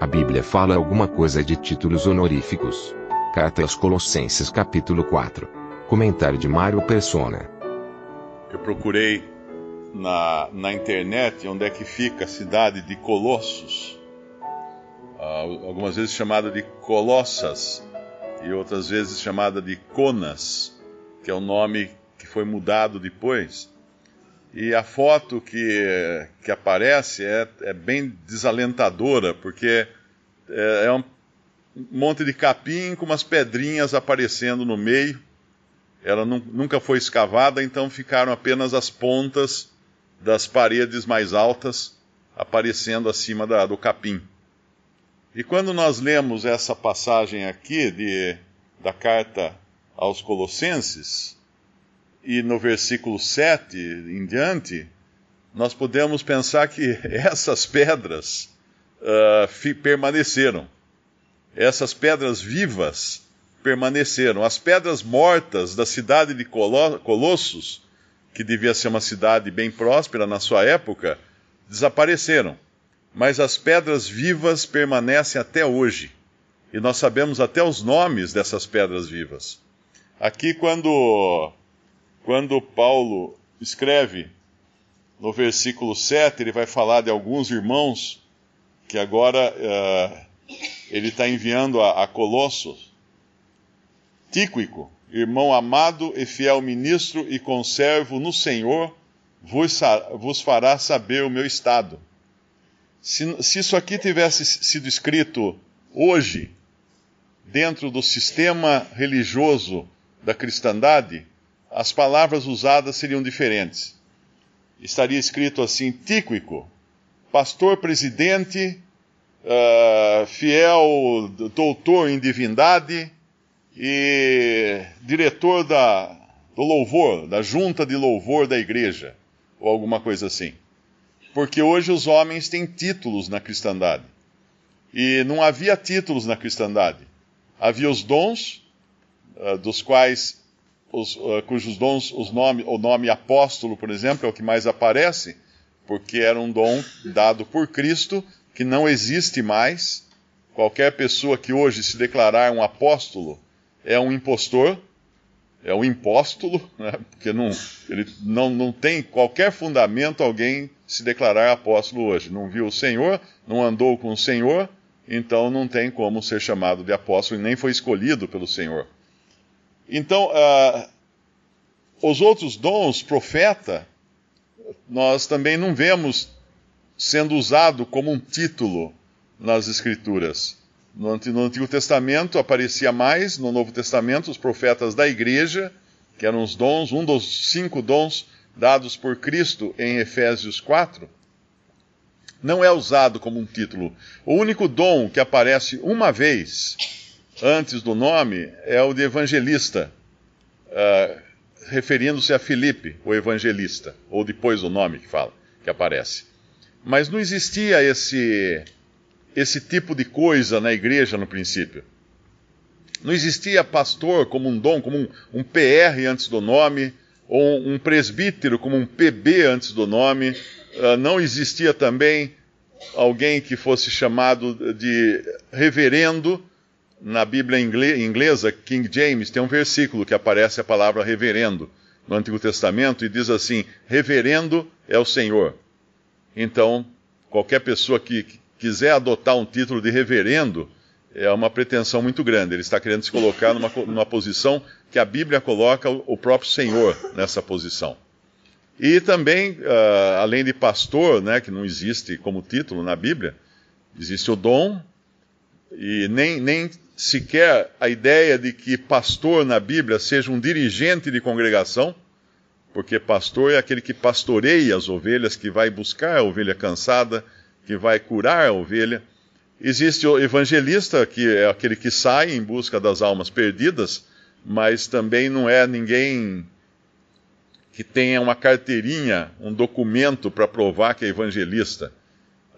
A Bíblia fala alguma coisa de títulos honoríficos. Carta aos Colossenses capítulo 4. Comentário de Mário Persona. Eu procurei na, na internet onde é que fica a cidade de Colossos, uh, algumas vezes chamada de Colossas e outras vezes chamada de Conas, que é o nome que foi mudado depois. E a foto que, que aparece é, é bem desalentadora, porque é, é um monte de capim com umas pedrinhas aparecendo no meio. Ela nunca foi escavada, então ficaram apenas as pontas das paredes mais altas aparecendo acima da, do capim. E quando nós lemos essa passagem aqui de, da carta aos Colossenses, e no versículo 7 em diante, nós podemos pensar que essas pedras uh, permaneceram. Essas pedras vivas permaneceram. As pedras mortas da cidade de Colossos que devia ser uma cidade bem próspera na sua época, desapareceram. Mas as pedras vivas permanecem até hoje. E nós sabemos até os nomes dessas pedras vivas. Aqui, quando, quando Paulo escreve no versículo 7, ele vai falar de alguns irmãos que agora uh, ele está enviando a, a Colossos. Tíquico, irmão amado e fiel ministro e conservo no Senhor, vos, vos fará saber o meu estado. Se, se isso aqui tivesse sido escrito hoje, dentro do sistema religioso da cristandade, as palavras usadas seriam diferentes. Estaria escrito assim: Tíquico, pastor presidente, uh, fiel doutor em divindade, e diretor da, do louvor, da junta de louvor da igreja, ou alguma coisa assim. Porque hoje os homens têm títulos na cristandade. E não havia títulos na cristandade. Havia os dons, uh, dos quais, os, uh, cujos dons, os nome, o nome apóstolo, por exemplo, é o que mais aparece, porque era um dom dado por Cristo, que não existe mais. Qualquer pessoa que hoje se declarar um apóstolo, é um impostor, é um impóstulo, né? porque não, ele não, não tem qualquer fundamento alguém se declarar apóstolo hoje. Não viu o Senhor, não andou com o Senhor, então não tem como ser chamado de apóstolo e nem foi escolhido pelo Senhor. Então, uh, os outros dons, profeta, nós também não vemos sendo usado como um título nas Escrituras. No Antigo Testamento aparecia mais, no Novo Testamento, os profetas da igreja, que eram os dons, um dos cinco dons dados por Cristo em Efésios 4, não é usado como um título. O único dom que aparece uma vez antes do nome é o de evangelista, uh, referindo-se a Filipe, o evangelista, ou depois o nome que fala, que aparece. Mas não existia esse esse tipo de coisa na igreja no princípio. Não existia pastor como um dom, como um, um PR antes do nome, ou um presbítero como um PB antes do nome. Uh, não existia também alguém que fosse chamado de reverendo. Na Bíblia inglesa, King James, tem um versículo que aparece a palavra reverendo no Antigo Testamento e diz assim: reverendo é o Senhor. Então, qualquer pessoa que, quiser adotar um título de reverendo, é uma pretensão muito grande. Ele está querendo se colocar numa, numa posição que a Bíblia coloca o próprio Senhor nessa posição. E também, uh, além de pastor, né, que não existe como título na Bíblia, existe o dom, e nem, nem sequer a ideia de que pastor na Bíblia seja um dirigente de congregação, porque pastor é aquele que pastoreia as ovelhas, que vai buscar a ovelha cansada, que vai curar a ovelha. Existe o evangelista, que é aquele que sai em busca das almas perdidas, mas também não é ninguém que tenha uma carteirinha, um documento para provar que é evangelista.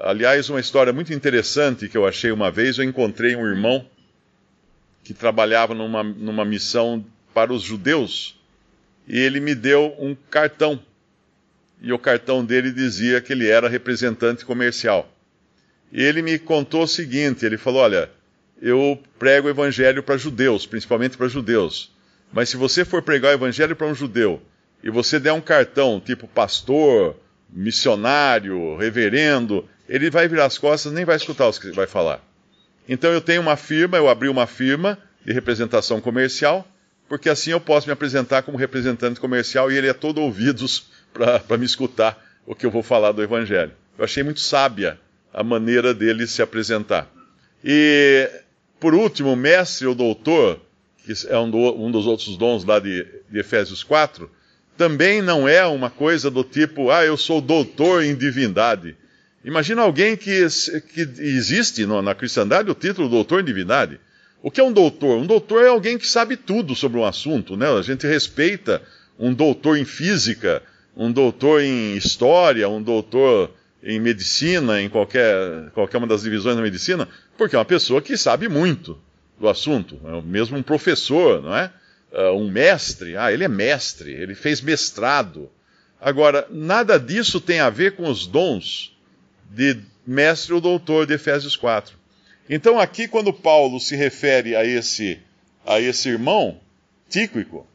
Aliás, uma história muito interessante que eu achei uma vez, eu encontrei um irmão que trabalhava numa, numa missão para os judeus, e ele me deu um cartão. E o cartão dele dizia que ele era representante comercial. E ele me contou o seguinte: ele falou, olha, eu prego o evangelho para judeus, principalmente para judeus. Mas se você for pregar o evangelho para um judeu e você der um cartão tipo pastor, missionário, reverendo, ele vai virar as costas, nem vai escutar o que vai falar. Então eu tenho uma firma, eu abri uma firma de representação comercial, porque assim eu posso me apresentar como representante comercial e ele é todo ouvidos para me escutar o que eu vou falar do Evangelho. Eu achei muito sábia a maneira dele se apresentar. E, por último, mestre ou doutor, que é um, do, um dos outros dons lá de, de Efésios 4, também não é uma coisa do tipo, ah, eu sou doutor em divindade. Imagina alguém que, que existe no, na cristandade o título doutor em divindade. O que é um doutor? Um doutor é alguém que sabe tudo sobre um assunto, né? A gente respeita um doutor em física, um doutor em história, um doutor em medicina, em qualquer, qualquer uma das divisões da medicina, porque é uma pessoa que sabe muito do assunto. É mesmo um professor, não é? Uh, um mestre, ah, ele é mestre, ele fez mestrado. Agora, nada disso tem a ver com os dons de mestre ou doutor de Efésios 4. Então, aqui, quando Paulo se refere a esse, a esse irmão, Tíquico,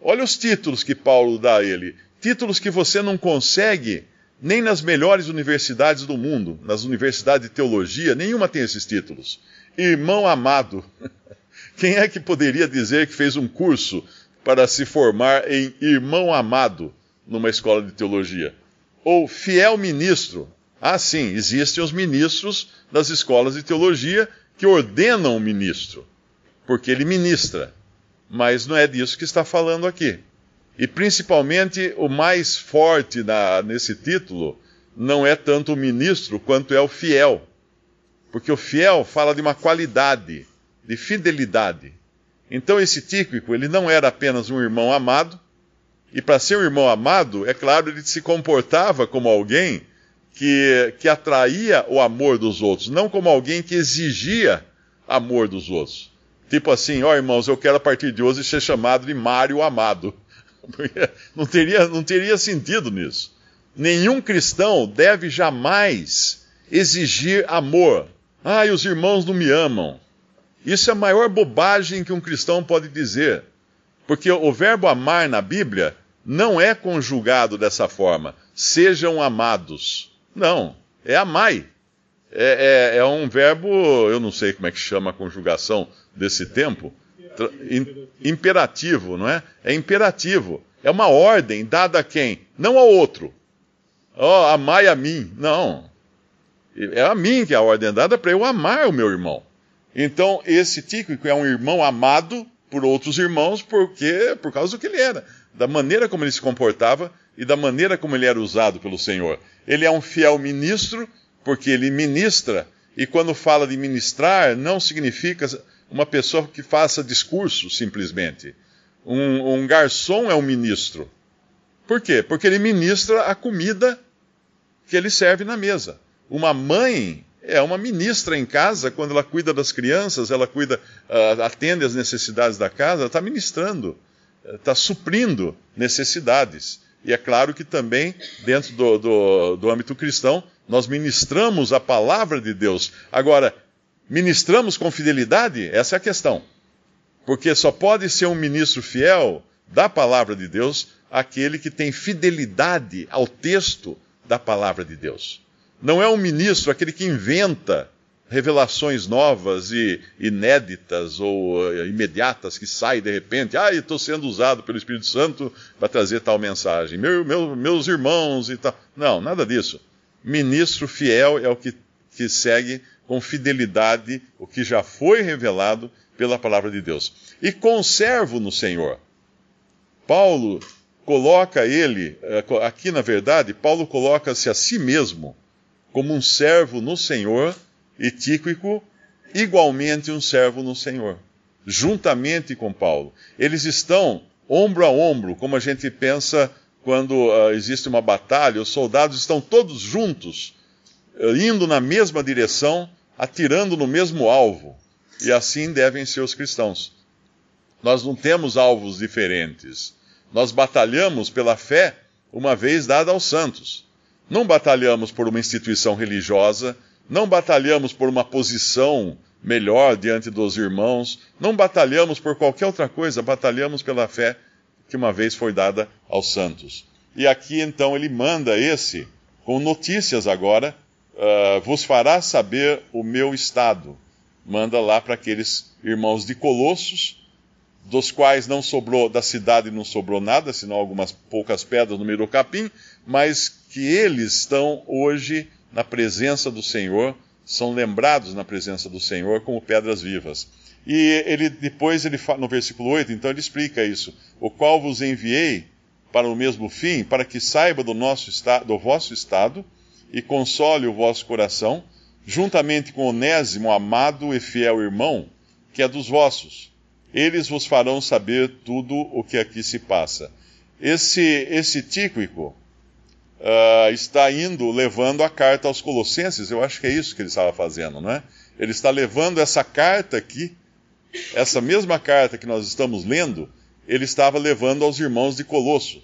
olha os títulos que Paulo dá a ele. Títulos que você não consegue nem nas melhores universidades do mundo, nas universidades de teologia, nenhuma tem esses títulos. Irmão amado. Quem é que poderia dizer que fez um curso para se formar em irmão amado numa escola de teologia? Ou fiel ministro. Ah, sim, existem os ministros das escolas de teologia que ordenam o ministro, porque ele ministra. Mas não é disso que está falando aqui. E principalmente o mais forte na, nesse título não é tanto o ministro quanto é o fiel. Porque o fiel fala de uma qualidade, de fidelidade. Então esse Tíquico, ele não era apenas um irmão amado, e para ser um irmão amado, é claro, ele se comportava como alguém que, que atraía o amor dos outros, não como alguém que exigia amor dos outros. Tipo assim, ó oh, irmãos, eu quero a partir de hoje ser chamado de Mário Amado. não teria, não teria sentido nisso. Nenhum cristão deve jamais exigir amor. Ah, e os irmãos não me amam. Isso é a maior bobagem que um cristão pode dizer. Porque o verbo amar na Bíblia não é conjugado dessa forma. Sejam amados. Não, é amai. É, é, é, um verbo, eu não sei como é que chama a conjugação desse tempo, imperativo, não é? É imperativo. É uma ordem dada a quem? Não ao outro. Oh, amai a mim. Não. É a mim que é a ordem dada para eu amar o meu irmão. Então, esse Tíquico é um irmão amado por outros irmãos, porque por causa do que ele era, da maneira como ele se comportava e da maneira como ele era usado pelo Senhor. Ele é um fiel ministro, porque ele ministra, e quando fala de ministrar, não significa uma pessoa que faça discurso simplesmente. Um, um garçom é um ministro. Por quê? Porque ele ministra a comida que ele serve na mesa. Uma mãe é uma ministra em casa, quando ela cuida das crianças, ela cuida, uh, atende às necessidades da casa, está ministrando, está suprindo necessidades. E é claro que também, dentro do, do, do âmbito cristão, nós ministramos a palavra de Deus. Agora, ministramos com fidelidade? Essa é a questão. Porque só pode ser um ministro fiel da palavra de Deus aquele que tem fidelidade ao texto da palavra de Deus. Não é um ministro aquele que inventa revelações novas e inéditas ou uh, imediatas que saem de repente. Ah, estou sendo usado pelo Espírito Santo para trazer tal mensagem. Meu, meu, meus irmãos e tal. Não, nada disso. Ministro fiel é o que, que segue com fidelidade o que já foi revelado pela palavra de Deus. E conservo no Senhor. Paulo coloca ele, eh, aqui na verdade, Paulo coloca-se a si mesmo como um servo no Senhor e Tíquico igualmente um servo no Senhor, juntamente com Paulo. Eles estão ombro a ombro, como a gente pensa quando uh, existe uma batalha, os soldados estão todos juntos, uh, indo na mesma direção, atirando no mesmo alvo. E assim devem ser os cristãos. Nós não temos alvos diferentes. Nós batalhamos pela fé uma vez dada aos santos. Não batalhamos por uma instituição religiosa, não batalhamos por uma posição melhor diante dos irmãos, não batalhamos por qualquer outra coisa, batalhamos pela fé que uma vez foi dada aos santos. E aqui então ele manda esse, com notícias agora, uh, vos fará saber o meu estado. Manda lá para aqueles irmãos de Colossos, dos quais não sobrou, da cidade não sobrou nada, senão algumas poucas pedras no meio do capim, mas que eles estão hoje na presença do Senhor, são lembrados na presença do Senhor como pedras vivas. E ele depois ele no versículo 8, então ele explica isso, o qual vos enviei para o mesmo fim, para que saiba do nosso do vosso estado e console o vosso coração, juntamente com Onésimo, amado e fiel irmão, que é dos vossos eles vos farão saber tudo o que aqui se passa. Esse, esse Tíquico uh, está indo, levando a carta aos Colossenses, eu acho que é isso que ele estava fazendo, não é? Ele está levando essa carta aqui, essa mesma carta que nós estamos lendo, ele estava levando aos irmãos de Colosso.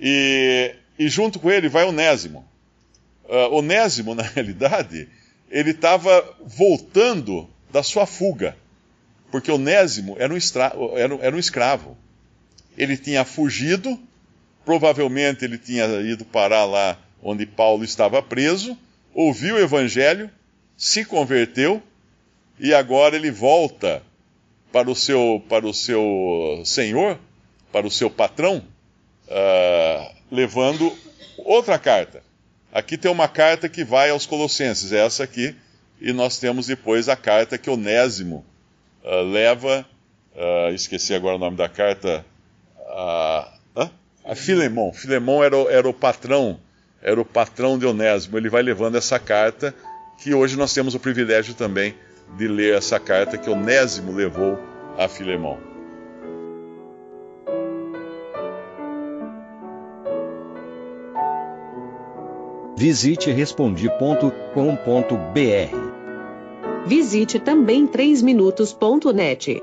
E, e junto com ele vai Onésimo. Uh, Onésimo, na realidade, ele estava voltando da sua fuga porque Onésimo era um, era, era um escravo. Ele tinha fugido, provavelmente ele tinha ido parar lá onde Paulo estava preso, ouviu o evangelho, se converteu e agora ele volta para o seu, para o seu senhor, para o seu patrão, uh, levando outra carta. Aqui tem uma carta que vai aos Colossenses, essa aqui, e nós temos depois a carta que Onésimo uh, leva, uh, esqueci agora o nome da carta, a, a Filemon. Filemon era o, era o patrão, era o patrão de Onésimo. Ele vai levando essa carta, que hoje nós temos o privilégio também de ler essa carta que Onésimo levou a Filemon. Visite respondi.com.br Visite também 3minutos.net.